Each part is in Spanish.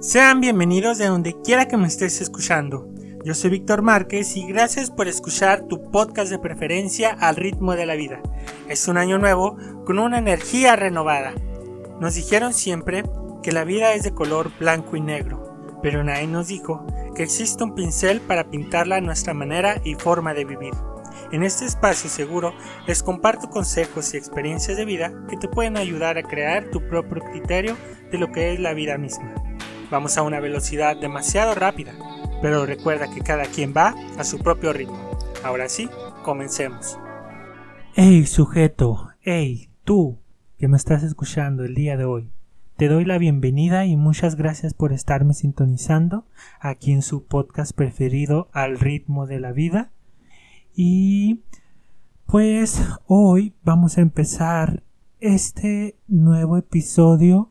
Sean bienvenidos de donde quiera que me estés escuchando. Yo soy Víctor Márquez y gracias por escuchar tu podcast de preferencia al ritmo de la vida. Es un año nuevo con una energía renovada. Nos dijeron siempre que la vida es de color blanco y negro, pero nadie nos dijo que existe un pincel para pintarla a nuestra manera y forma de vivir. En este espacio seguro les comparto consejos y experiencias de vida que te pueden ayudar a crear tu propio criterio de lo que es la vida misma. Vamos a una velocidad demasiado rápida, pero recuerda que cada quien va a su propio ritmo. Ahora sí, comencemos. Hey sujeto, hey tú que me estás escuchando el día de hoy. Te doy la bienvenida y muchas gracias por estarme sintonizando aquí en su podcast preferido al ritmo de la vida. Y pues hoy vamos a empezar este nuevo episodio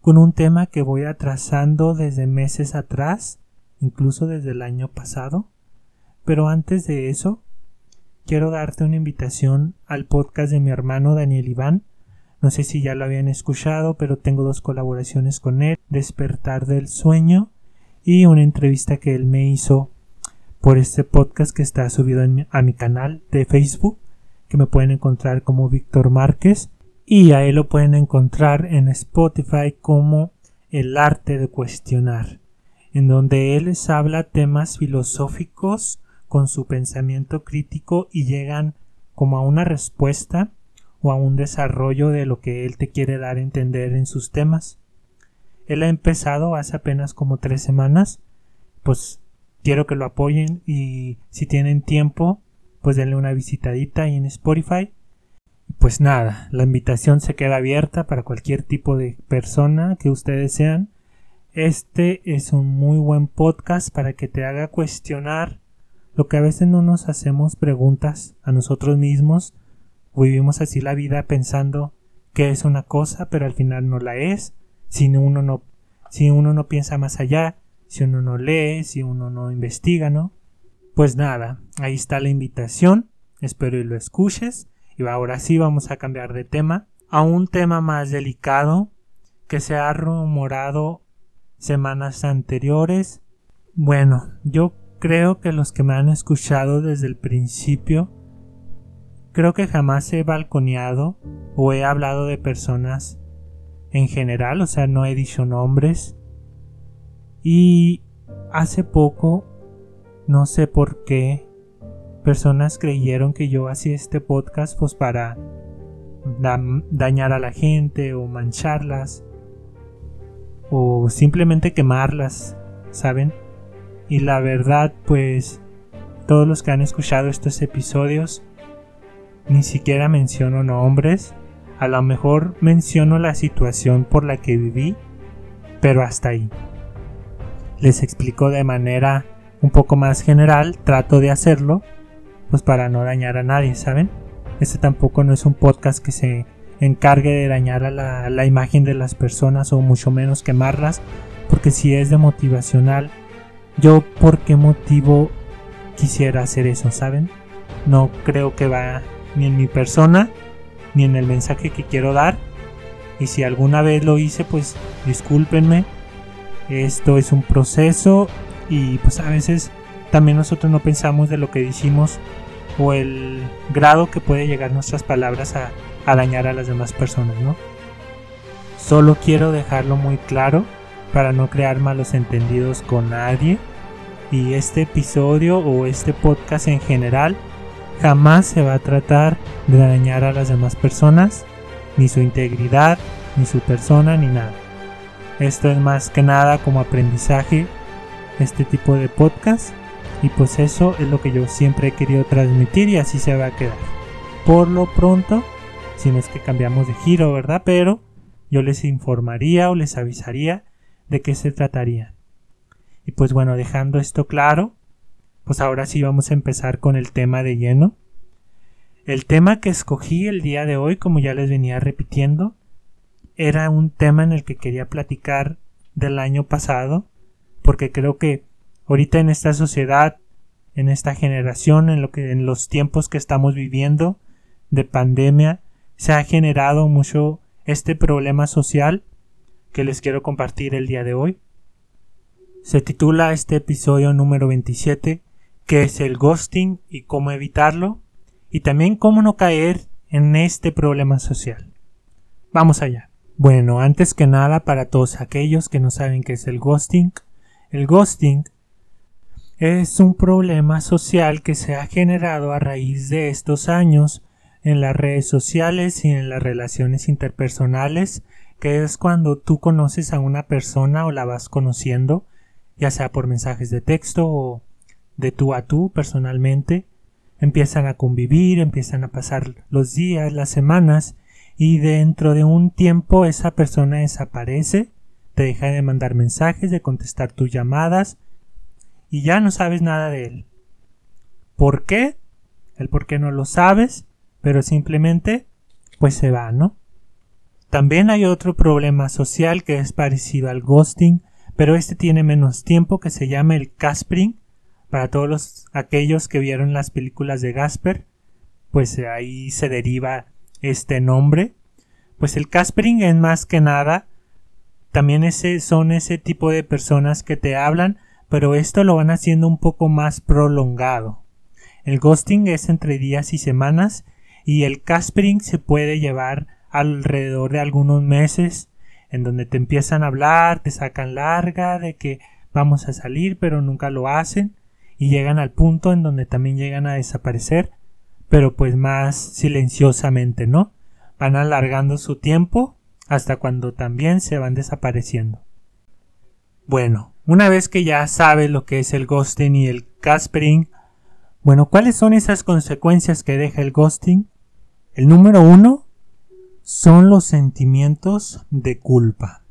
con un tema que voy atrasando desde meses atrás, incluso desde el año pasado. Pero antes de eso, quiero darte una invitación al podcast de mi hermano Daniel Iván. No sé si ya lo habían escuchado, pero tengo dos colaboraciones con él, Despertar del Sueño y una entrevista que él me hizo por este podcast que está subido a mi canal de Facebook, que me pueden encontrar como Víctor Márquez y ahí lo pueden encontrar en Spotify como El arte de cuestionar, en donde él les habla temas filosóficos con su pensamiento crítico y llegan como a una respuesta o a un desarrollo de lo que él te quiere dar a entender en sus temas. Él ha empezado hace apenas como tres semanas, pues quiero que lo apoyen y si tienen tiempo, pues denle una visitadita ahí en Spotify pues nada, la invitación se queda abierta para cualquier tipo de persona que ustedes sean. Este es un muy buen podcast para que te haga cuestionar lo que a veces no nos hacemos preguntas a nosotros mismos. Vivimos así la vida pensando que es una cosa, pero al final no la es. Si uno no, si uno no piensa más allá, si uno no lee, si uno no investiga, ¿no? Pues nada, ahí está la invitación. Espero y lo escuches y ahora sí vamos a cambiar de tema a un tema más delicado que se ha rumorado semanas anteriores. Bueno, yo creo que los que me han escuchado desde el principio, creo que jamás he balconeado o he hablado de personas en general, o sea, no he dicho nombres. Y hace poco, no sé por qué, personas creyeron que yo hacía este podcast pues para dañar a la gente o mancharlas o simplemente quemarlas, ¿saben? Y la verdad pues todos los que han escuchado estos episodios ni siquiera menciono nombres, a lo mejor menciono la situación por la que viví, pero hasta ahí. Les explico de manera un poco más general, trato de hacerlo, pues para no dañar a nadie, ¿saben? Este tampoco no es un podcast que se encargue de dañar a la, imagen de las personas o mucho menos quemarlas, porque si es de motivacional, yo por qué motivo quisiera hacer eso, ¿saben? No creo que va ni en mi persona, ni en el mensaje que quiero dar. Y si alguna vez lo hice, pues discúlpenme. Esto es un proceso y pues a veces también nosotros no pensamos de lo que decimos o el grado que puede llegar nuestras palabras a, dañar a las demás personas, ¿no? Solo quiero dejarlo muy claro para no crear malos entendidos con nadie y este episodio o este podcast en general jamás se va a tratar de dañar a las demás personas, ni su integridad, ni su persona, ni nada. Esto es más que nada como aprendizaje, este tipo de podcast y pues eso es lo que yo siempre he querido transmitir y así se va a quedar. Por lo pronto, si no es que cambiamos de giro, ¿verdad? Pero yo les informaría o les avisaría de qué se trataría. Y pues bueno, dejando esto claro, pues ahora sí vamos a empezar con el tema de lleno. El tema que escogí el día de hoy, como ya les venía repitiendo, era un tema en el que quería platicar del año pasado, porque creo que ahorita en esta sociedad, en esta generación, en lo que en los tiempos que estamos viviendo de pandemia, se ha generado mucho este problema social que les quiero compartir el día de hoy. Se titula este episodio número 27 ¿Qué es el ghosting y cómo evitarlo? Y también cómo no caer en este problema social. Vamos allá. Bueno, antes que nada, para todos aquellos que no saben qué es el ghosting, el ghosting es un problema social que se ha generado a raíz de estos años en las redes sociales y en las relaciones interpersonales, que es cuando tú conoces a una persona o la vas conociendo, ya sea por mensajes de texto o de tú a tú personalmente, empiezan a convivir, empiezan a pasar los días, las semanas, y dentro de un tiempo esa persona desaparece, te deja de mandar mensajes, de contestar tus llamadas, y ya no sabes nada de él. ¿Por qué? El por qué no lo sabes, pero simplemente pues se va, ¿no? También hay otro problema social que es parecido al ghosting, pero este tiene menos tiempo que se llama el caspering. Para todos los, aquellos que vieron las películas de Gasper, pues ahí se deriva este nombre. Pues el caspering es más que nada también ese, son ese tipo de personas que te hablan, pero esto lo van haciendo un poco más prolongado. El ghosting es entre días y semanas y el caspering se puede llevar alrededor de algunos meses en donde te empiezan a hablar, te sacan larga de que vamos a salir pero nunca lo hacen y llegan al punto en donde también llegan a desaparecer pero pues más silenciosamente, ¿no? Van alargando su tiempo hasta cuando también se van desapareciendo. Bueno, una vez que ya sabes lo que es el ghosting y el caspering, bueno, ¿cuáles son esas consecuencias que deja el ghosting? El número uno son los sentimientos de culpa.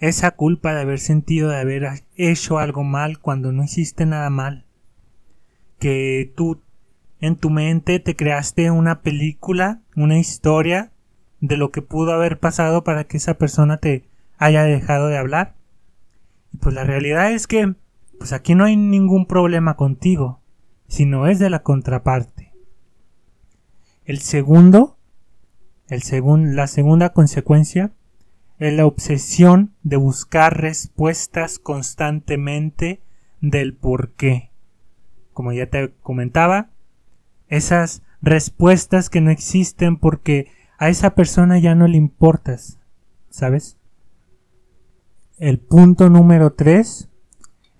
Esa culpa de haber sentido de haber hecho algo mal cuando no hiciste nada mal. Que tú en tu mente te creaste una película, una historia de lo que pudo haber pasado para que esa persona te haya dejado de hablar. Y pues la realidad es que pues aquí no hay ningún problema contigo, sino es de la contraparte. El segundo, el la segunda consecuencia es la obsesión de buscar respuestas constantemente del por qué. Como ya te comentaba, esas respuestas que no existen porque a esa persona ya no le importas, ¿sabes? El punto número tres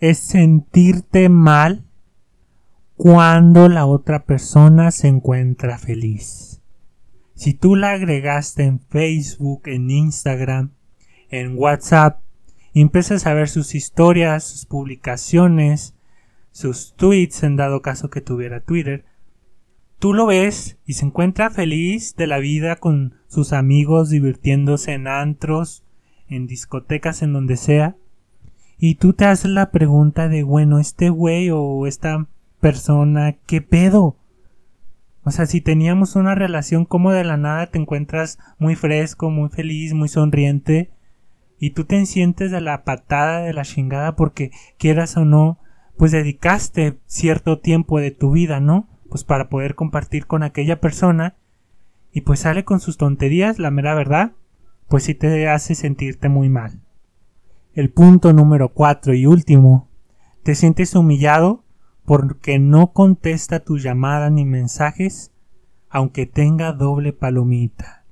es sentirte mal cuando la otra persona se encuentra feliz. Si tú la agregaste en Facebook, en Instagram, en WhatsApp, y empiezas a ver sus historias, sus publicaciones, sus tweets en dado caso que tuviera Twitter, tú lo ves y se encuentra feliz de la vida con sus amigos divirtiéndose en antros, en discotecas, en donde sea, y tú te haces la pregunta de, bueno, este güey o esta persona, ¿qué pedo? O sea, si teníamos una relación como de la nada te encuentras muy fresco, muy feliz, muy sonriente y tú te sientes de la patada de la chingada porque quieras o no, pues dedicaste cierto tiempo de tu vida, ¿no? Pues para poder compartir con aquella persona y pues sale con sus tonterías, la mera verdad, pues sí te hace sentirte muy mal. El punto número cuatro y último, te sientes humillado porque no contesta tu llamada ni mensajes, aunque tenga doble palomita.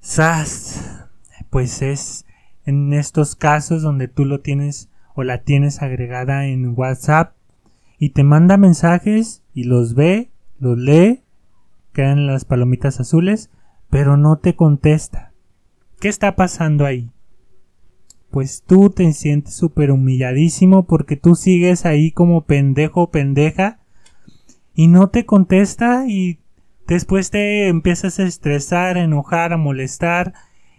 ¡Sas! Pues es en estos casos donde tú lo tienes o la tienes agregada en WhatsApp y te manda mensajes y los ve, los lee, quedan las palomitas azules, pero no te contesta. ¿Qué está pasando ahí? pues tú te sientes súper humilladísimo porque tú sigues ahí como pendejo o pendeja y no te contesta y después te empiezas a estresar, a enojar, a molestar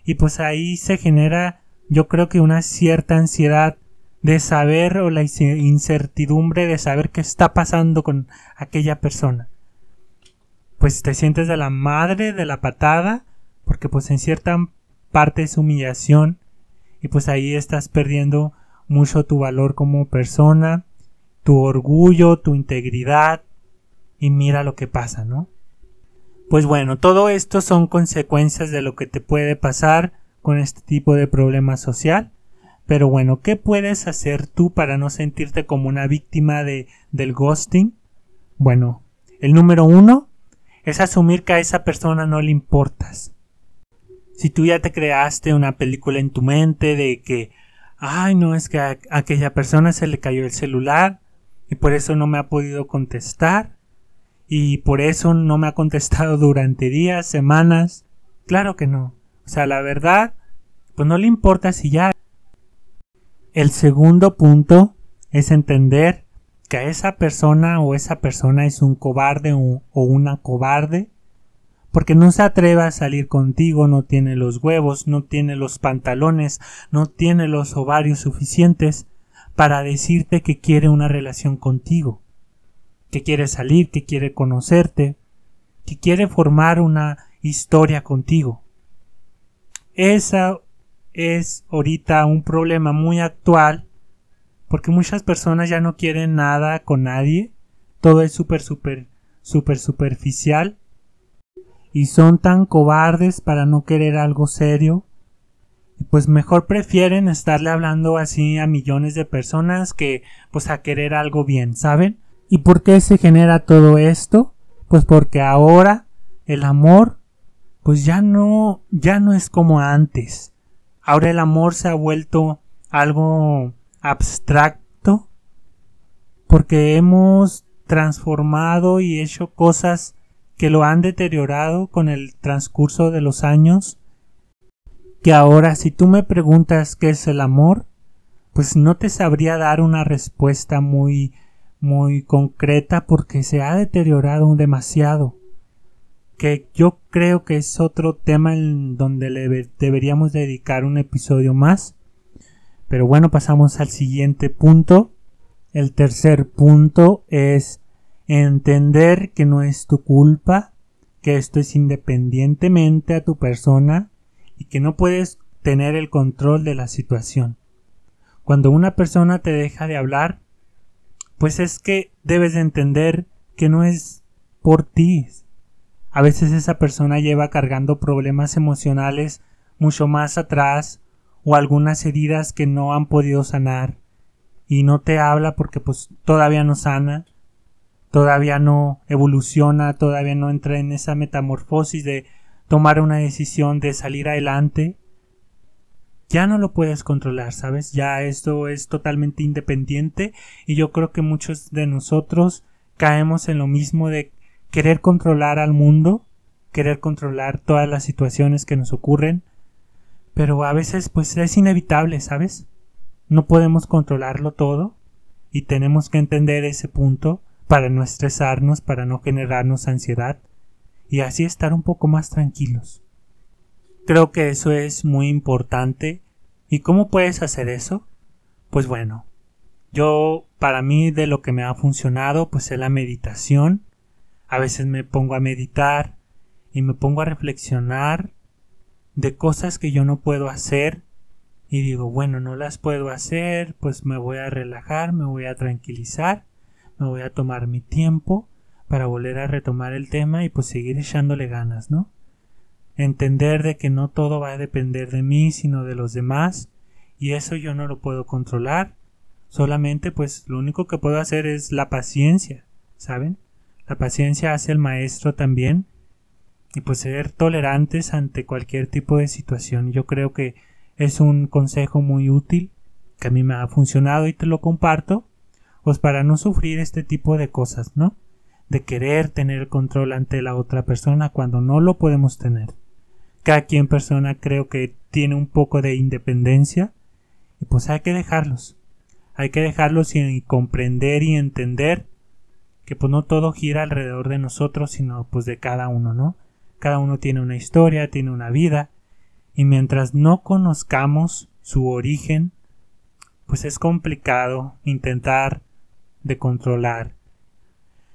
y pues ahí se genera yo creo que una cierta ansiedad de saber o la incertidumbre de saber qué está pasando con aquella persona. Pues te sientes de la madre de la patada porque pues en cierta parte es humillación y pues ahí estás perdiendo mucho tu valor como persona, tu orgullo, tu integridad y mira lo que pasa, ¿no? Pues bueno, todo esto son consecuencias de lo que te puede pasar con este tipo de problema social, Pero bueno, ¿qué puedes hacer tú para no sentirte como una víctima de, del ghosting? Bueno, el número uno es asumir que a esa persona no le importas. Si tú ya te creaste una película en tu mente de que, ay, no, es que a aquella persona se le cayó el celular y por eso no me ha podido contestar y por eso no me ha contestado durante días, semanas. Claro que no. O sea, la verdad, pues no le importa si ya. El segundo punto es entender que esa persona o esa persona es un cobarde o, una cobarde porque no se atreve a salir contigo, no tiene los huevos, no tiene los pantalones, no tiene los ovarios suficientes para decirte que quiere una relación contigo que quiere salir, que quiere conocerte, que quiere formar una historia contigo. Esa es ahorita un problema muy actual porque muchas personas ya no quieren nada con nadie, todo es súper, súper, súper superficial y son tan cobardes para no querer algo serio, pues mejor prefieren estarle hablando así a millones de personas que pues a querer algo bien, ¿saben? ¿Y por qué se genera todo esto? Pues porque ahora el amor pues ya no ya no es como antes. Ahora el amor se ha vuelto algo abstracto porque hemos transformado y hecho cosas que lo han deteriorado con el transcurso de los años que ahora si tú me preguntas qué es el amor pues no te sabría dar una respuesta muy muy concreta porque se ha deteriorado demasiado que yo creo que es otro tema en donde le deberíamos dedicar un episodio más pero bueno pasamos al siguiente punto el tercer punto es entender que no es tu culpa que esto es independientemente a tu persona y que no puedes tener el control de la situación cuando una persona te deja de hablar pues es que debes de entender que no es por ti. A veces esa persona lleva cargando problemas emocionales mucho más atrás o algunas heridas que no han podido sanar y no te habla porque pues todavía no sana, todavía no evoluciona, todavía no entra en esa metamorfosis de tomar una decisión de salir adelante ya no lo puedes controlar, ¿sabes? Ya esto es totalmente independiente y yo creo que muchos de nosotros caemos en lo mismo de querer controlar al mundo, querer controlar todas las situaciones que nos ocurren, pero a veces pues es inevitable, ¿sabes? No podemos controlarlo todo y tenemos que entender ese punto para no estresarnos, para no generarnos ansiedad y así estar un poco más tranquilos. Creo que eso es muy importante. ¿Y cómo puedes hacer eso? Pues bueno, yo para mí de lo que me ha funcionado pues es la meditación. A veces me pongo a meditar y me pongo a reflexionar de cosas que yo no puedo hacer y digo, bueno, no las puedo hacer, pues me voy a relajar, me voy a tranquilizar, me voy a tomar mi tiempo para volver a retomar el tema y pues seguir echándole ganas, ¿no? entender de que no todo va a depender de mí, sino de los demás, y eso yo no lo puedo controlar. Solamente pues lo único que puedo hacer es la paciencia, ¿saben? La paciencia hace el maestro también, y pues ser tolerantes ante cualquier tipo de situación. Yo creo que es un consejo muy útil que a mí me ha funcionado y te lo comparto, pues para no sufrir este tipo de cosas, ¿no? De querer tener control ante la otra persona cuando no lo podemos tener cada quien persona creo que tiene un poco de independencia y pues hay que dejarlos. Hay que dejarlos y comprender y entender que pues no todo gira alrededor de nosotros, sino pues de cada uno, ¿no? Cada uno tiene una historia, tiene una vida y mientras no conozcamos su origen, pues es complicado intentar de controlar,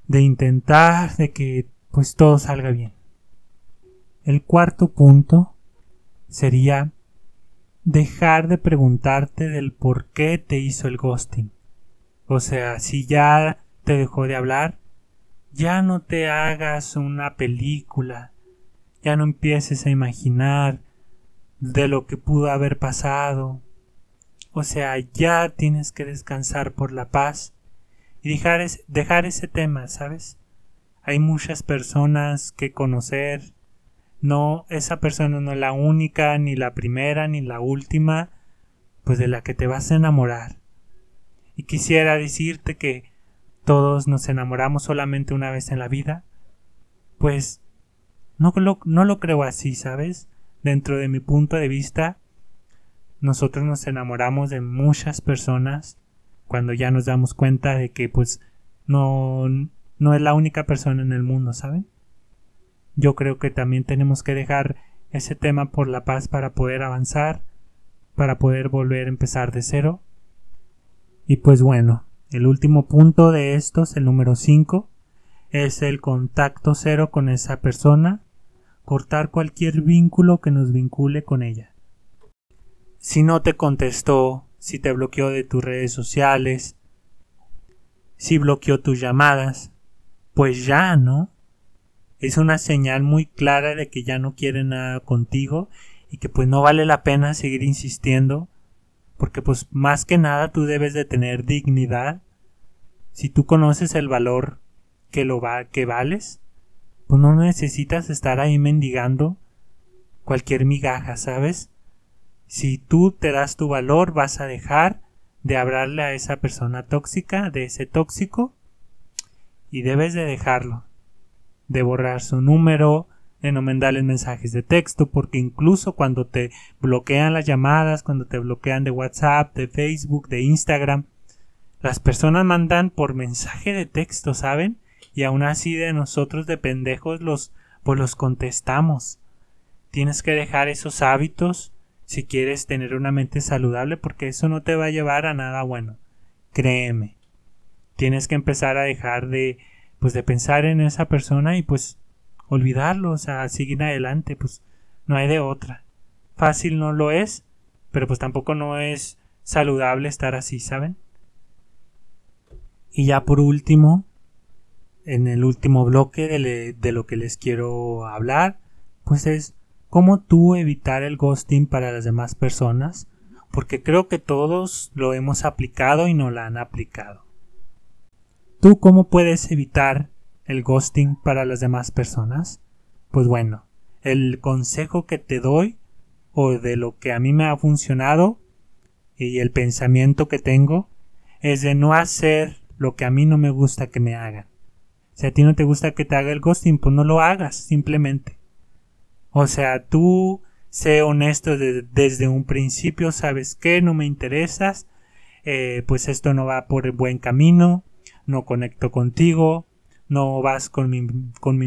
de intentar de que pues todo salga bien. El cuarto punto sería dejar de preguntarte del por qué te hizo el ghosting. O sea, si ya te dejó de hablar, ya no te hagas una película, ya no empieces a imaginar de lo que pudo haber pasado, O sea, ya tienes que descansar por la paz y dejar, dejar ese tema, ¿sabes? Hay muchas personas que conocer. No, esa persona no es la única, ni la primera, ni la última, pues de la que te vas a enamorar. Y quisiera decirte que todos nos enamoramos solamente una vez en la vida. Pues no lo, no lo creo así, ¿sabes? Dentro de mi punto de vista, nosotros nos enamoramos de muchas personas cuando ya nos damos cuenta de que pues no, no es la única persona en el mundo, ¿saben? Yo creo que también tenemos que dejar ese tema por la paz para poder avanzar, para poder volver a empezar de cero. Y pues bueno, el último punto de estos, el número 5, es el contacto cero con esa persona, cortar cualquier vínculo que nos vincule con ella. Si no te contestó, si te bloqueó de tus redes sociales, si bloqueó tus llamadas, pues ya, ¿no? Es una señal muy clara de que ya no quiere nada contigo y que pues no vale la pena seguir insistiendo porque pues más que nada tú debes de tener dignidad. Si tú conoces el valor que lo va que vales, pues no necesitas estar ahí mendigando cualquier migaja, ¿sabes? Si tú te das tu valor, vas a dejar de hablarle a esa persona tóxica, de ese tóxico, y debes de dejarlo, de borrar su número, de no mandarles mensajes de texto, porque incluso cuando te bloquean las llamadas, cuando te bloquean de WhatsApp, de Facebook, de Instagram, las personas mandan por mensaje de texto, ¿saben? Y aún así de nosotros de pendejos los pues los contestamos. Tienes que dejar esos hábitos si quieres tener una mente saludable porque eso no te va a llevar a nada bueno. Créeme. Tienes que empezar a dejar de pues de pensar en esa persona y pues olvidarlo, o sea, seguir adelante, pues no hay de otra. Fácil no lo es, pero pues tampoco no es saludable estar así, ¿saben? Y ya por último, en el último bloque de, lo que les quiero hablar, pues es cómo tú evitar el ghosting para las demás personas, porque creo que todos lo hemos aplicado y no la han aplicado. ¿Tú cómo puedes evitar el ghosting para las demás personas? Pues bueno, el consejo que te doy o de lo que a mí me ha funcionado y el pensamiento que tengo es de no hacer lo que a mí no me gusta que me hagan. Si a ti no te gusta que te haga el ghosting, pues no lo hagas, simplemente. O sea, tú sé honesto desde un principio, sabes que no me interesas, eh, pues esto no va por el buen camino, no conecto contigo, no vas con mi,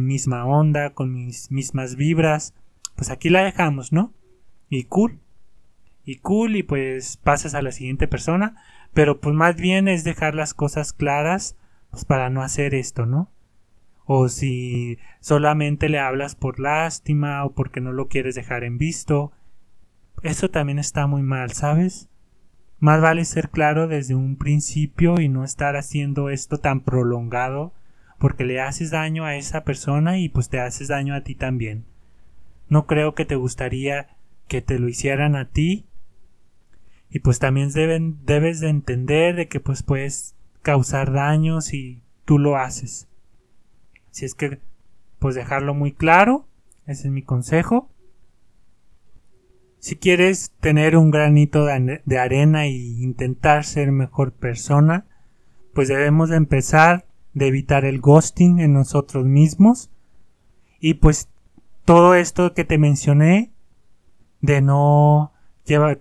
misma onda, con mis mismas vibras, pues aquí la dejamos, ¿no? Y cool. Y cool y pues pasas a la siguiente persona, pero pues más bien es dejar las cosas claras pues para no hacer esto, ¿no? O si solamente le hablas por lástima o porque no lo quieres dejar en visto, eso también está muy mal, ¿sabes? Más vale ser claro desde un principio y no estar haciendo esto tan prolongado porque le haces daño a esa persona y pues te haces daño a ti también. No creo que te gustaría que te lo hicieran a ti y pues también debes de entender de que pues puedes causar daños si tú lo haces. Si es que pues dejarlo muy claro, ese es mi consejo. Si quieres tener un granito de arena e intentar ser mejor persona, pues debemos de empezar de evitar el ghosting en nosotros mismos. Y pues todo esto que te mencioné, de no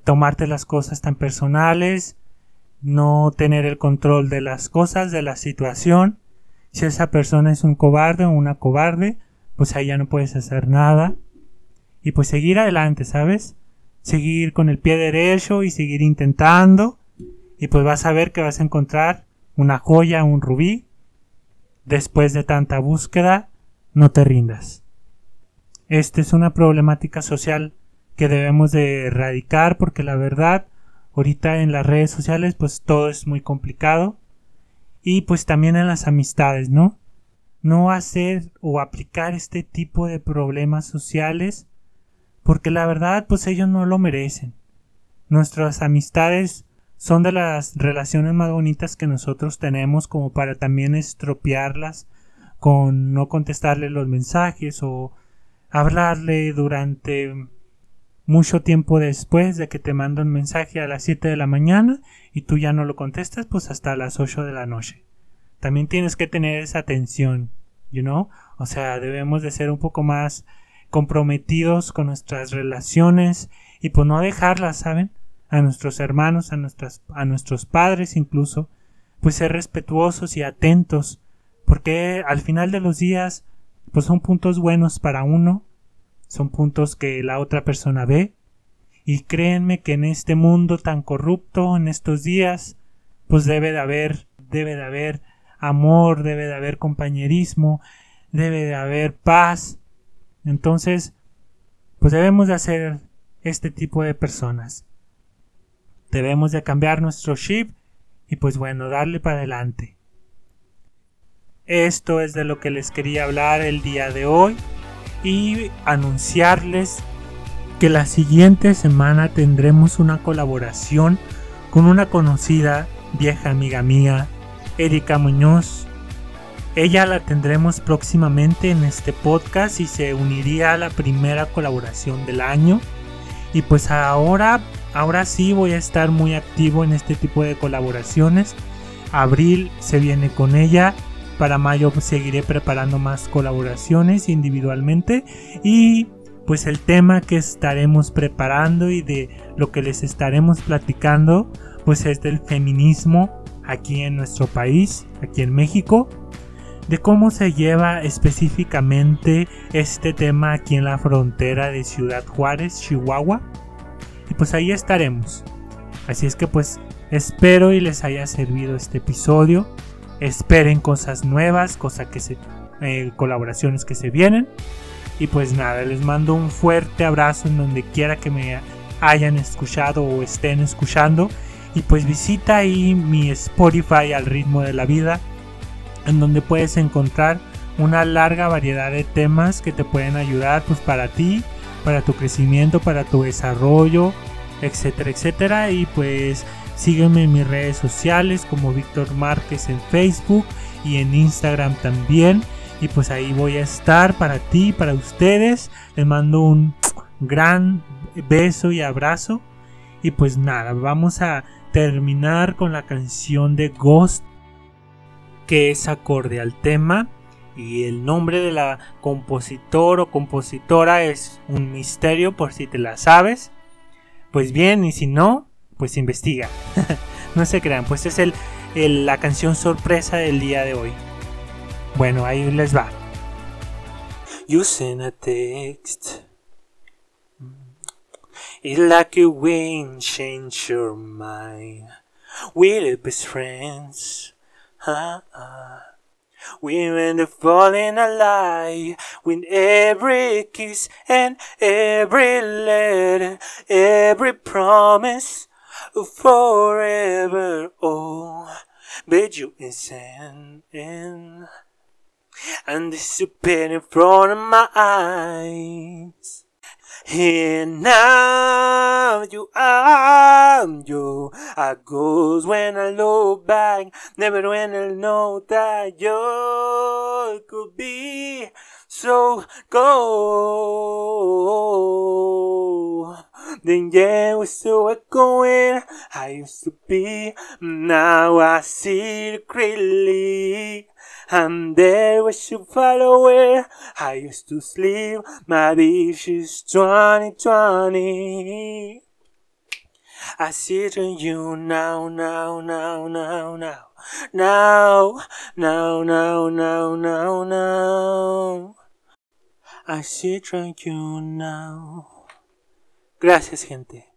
tomarte las cosas tan personales, no tener el control de las cosas, de la situación. Si esa persona es un cobarde o una cobarde, pues ahí ya no puedes hacer nada. Y pues seguir adelante, ¿sabes? Seguir con el pie derecho y seguir intentando. Y pues vas a ver que vas a encontrar una joya, un rubí, Después de tanta búsqueda, no te rindas. Esta es una problemática social que debemos de erradicar porque la verdad, ahorita en las redes sociales pues todo es muy complicado y pues también en las amistades, ¿no? No hacer o aplicar este tipo de problemas sociales porque la verdad pues ellos no lo merecen. Nuestras amistades son de las relaciones más bonitas que nosotros tenemos como para también estropearlas con no contestarle los mensajes o hablarle durante mucho tiempo después de que te manda un mensaje a las 7 de la mañana y tú ya no lo contestas pues hasta las 8 de la noche. También tienes que tener esa atención, you know? O sea, debemos de ser un poco más comprometidos con nuestras relaciones y pues no dejarlas, ¿saben? A nuestros hermanos, a nuestras a nuestros padres incluso, pues ser respetuosos y atentos, porque al final de los días pues son puntos buenos para uno, son puntos que la otra persona ve y créanme que en este mundo tan corrupto en estos días pues debe de haber debe de haber amor, debe de haber compañerismo, debe de haber paz. Entonces, pues debemos de hacer este tipo de personas. Debemos de cambiar nuestro chip y pues bueno, darle para adelante. Esto es de lo que les quería hablar el día de hoy y anunciarles que la siguiente semana tendremos una colaboración con una conocida vieja amiga mía, Erika Muñoz. Ella la tendremos próximamente en este podcast y se uniría a la primera colaboración del año. Y pues ahora, ahora sí voy a estar muy activo en este tipo de colaboraciones. Abril se viene con ella para mayo seguiré preparando más colaboraciones individualmente y pues el tema que estaremos preparando y de lo que les estaremos platicando pues es del feminismo aquí en nuestro país, aquí en México, de cómo se lleva específicamente este tema aquí en la frontera de Ciudad Juárez, Chihuahua. Y pues ahí estaremos. Así es que pues espero y les haya servido este episodio esperen cosas nuevas, cosas que se, eh, colaboraciones que se vienen. Y pues nada, les mando un fuerte abrazo en donde quiera que me hayan escuchado o estén escuchando. Y pues visita ahí mi Spotify al ritmo de la vida, en donde puedes encontrar una larga variedad de temas que te pueden ayudar pues para ti, para tu crecimiento, para tu desarrollo, etcétera, etcétera. Y pues Sígueme en mis redes sociales como Víctor Márquez en Facebook y en Instagram también. Y pues ahí voy a estar para ti, para ustedes. Les mando un gran beso y abrazo. Y pues nada, vamos a terminar con la canción de Ghost que es acorde al tema y el nombre de la compositor o compositora es un misterio por si te la sabes. Pues bien, y si no, pues investiga. no se crean, pues es el, la canción sorpresa del día de hoy. Bueno, ahí les va. You a text. It's like a wind change your mind. We're best friends. Uh -uh. We went to fall in a lie with every kiss and every letter, every promise. Forever. Oh, but you insane and disappear in front of my eyes. And now you are you. I goes when I look back, never when I know that you could be so go. Then yeah, we're still going. I used to be, now I see it clearly. And there we should follow it. I used to sleep, my is 2020. I see it in you now, now, now, now, now. Now, now, now, now, now, now. I see you now. Gracias, gente.